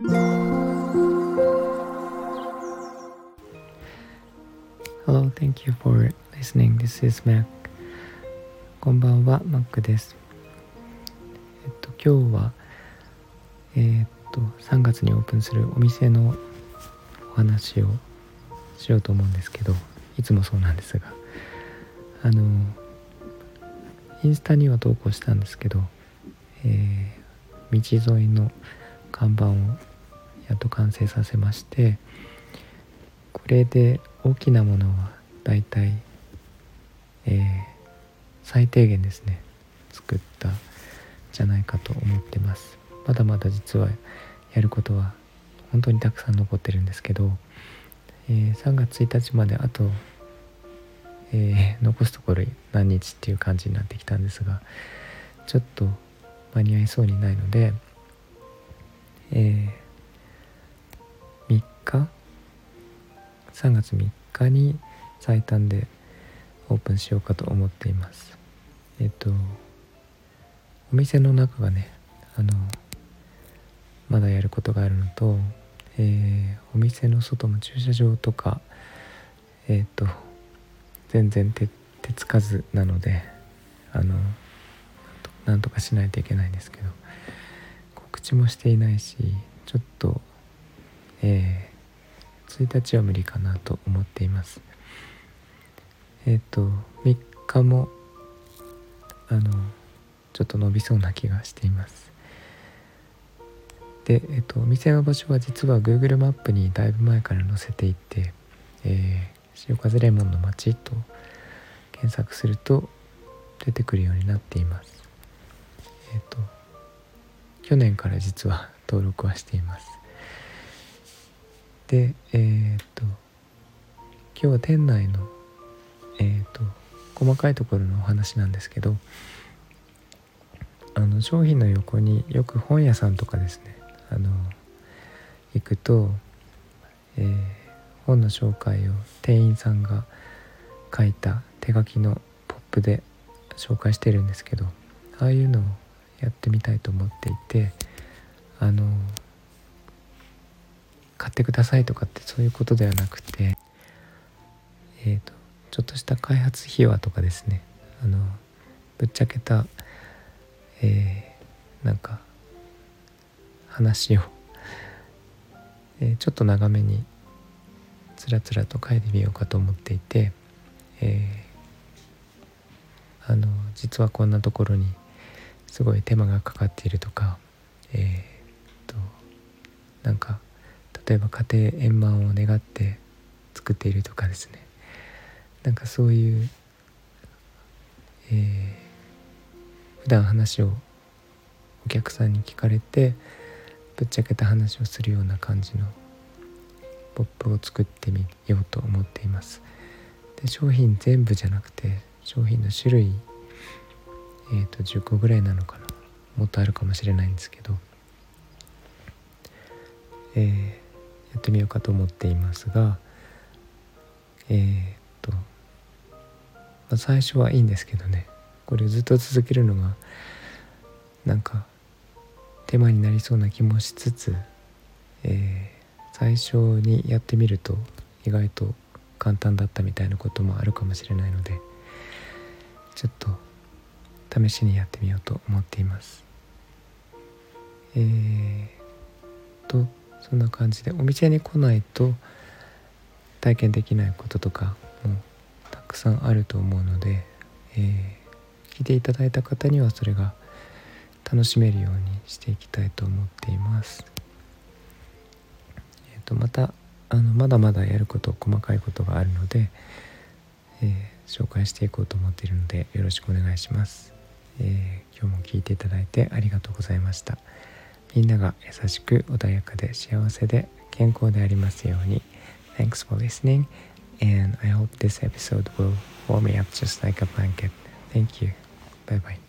Hello, thank you for listening. This is Mac. こんばんは、Mac です。えっと、今日は、えー、っと、3月にオープンするお店のお話をしようと思うんですけど、いつもそうなんですが、あの、インスタには投稿したんですけど、えー、道沿いの看板をやっと完成させまして、これで大きなものはだいたい、え、最低限ですね作ったじゃないかと思ってます。まだまだ実はやることは本当にたくさん残ってるんですけど、えー、3月1日まであと、えー、残すところ何日っていう感じになってきたんですがちょっと間に合いそうにないので、えー、3日？3月3日に最短でオープンしようかと思っています。えっとお店の中がねあのまだやることがあるのと、えー、お店の外の駐車場とかえっと全然手手つかずなのであのなんとかしないといけないんですけど知もしていないしちょっとえー1日は無理かなと思っています。えっ、ー、と3日もあのちょっと伸びそうな気がしています。で、えっ、ー、とお店の場所は実は Google マップにだいぶ前から載せていて、えー、潮風レモンの街と検索すると出てくるようになっています、去年から実は登録はしています。でえー、っと今日は店内のえー、っと細かいところのお話なんですけどあの商品の横によく本屋さんとかですねあの行くと、えー、本の紹介を店員さんが書いた手書きのポップで紹介してるんですけどああいうのをやってみたいと思っていてあの買ってくださいとかってそういうことではなくてえっ、ー、とちょっとした開発費用とかですね。あのぶっちゃけたえー、なんか話を、えー、ちょっと長めにつらつらと書いてみようかと思っていて、えー、あの実はこんなところにすごい手間がかかっているとかえー、っとなんか例えば家庭円満を願って作っているとかですね。なんかそういう、えー、普段話をお客さんに聞かれてぶっちゃけた話をするような感じのポップを作ってみようと思っています。で商品全部じゃなくて商品の種類えっ、ー、と10個ぐらいなのかな。もっとあるかもしれないんですけど。えーやってみようかと思っていますがえー、っと、まあ、最初はいいんですけどね。これずっと続けるのがなんか手間になりそうな気もしつつ、え、最初にやってみると意外と簡単だったみたいなこともあるかもしれないのでちょっと試しにやってみようと思っています。えー、とそんな感じでお店に来ないと体験できないこととかもたくさんあると思うので、えー、聞いていただいた方にはそれが楽しめるようにしていきたいと思っています。えーと、またあのまだまだやること細かいことがあるので、えー、紹介していこうと思っているのでよろしくお願いします。えー、今日も聞いていただいてありがとうございました。みんなが優しく穏やかで幸せで健康でありますように Thanks for listening and I hope this episode will warm me up just like a blanket. Thank you. Bye bye.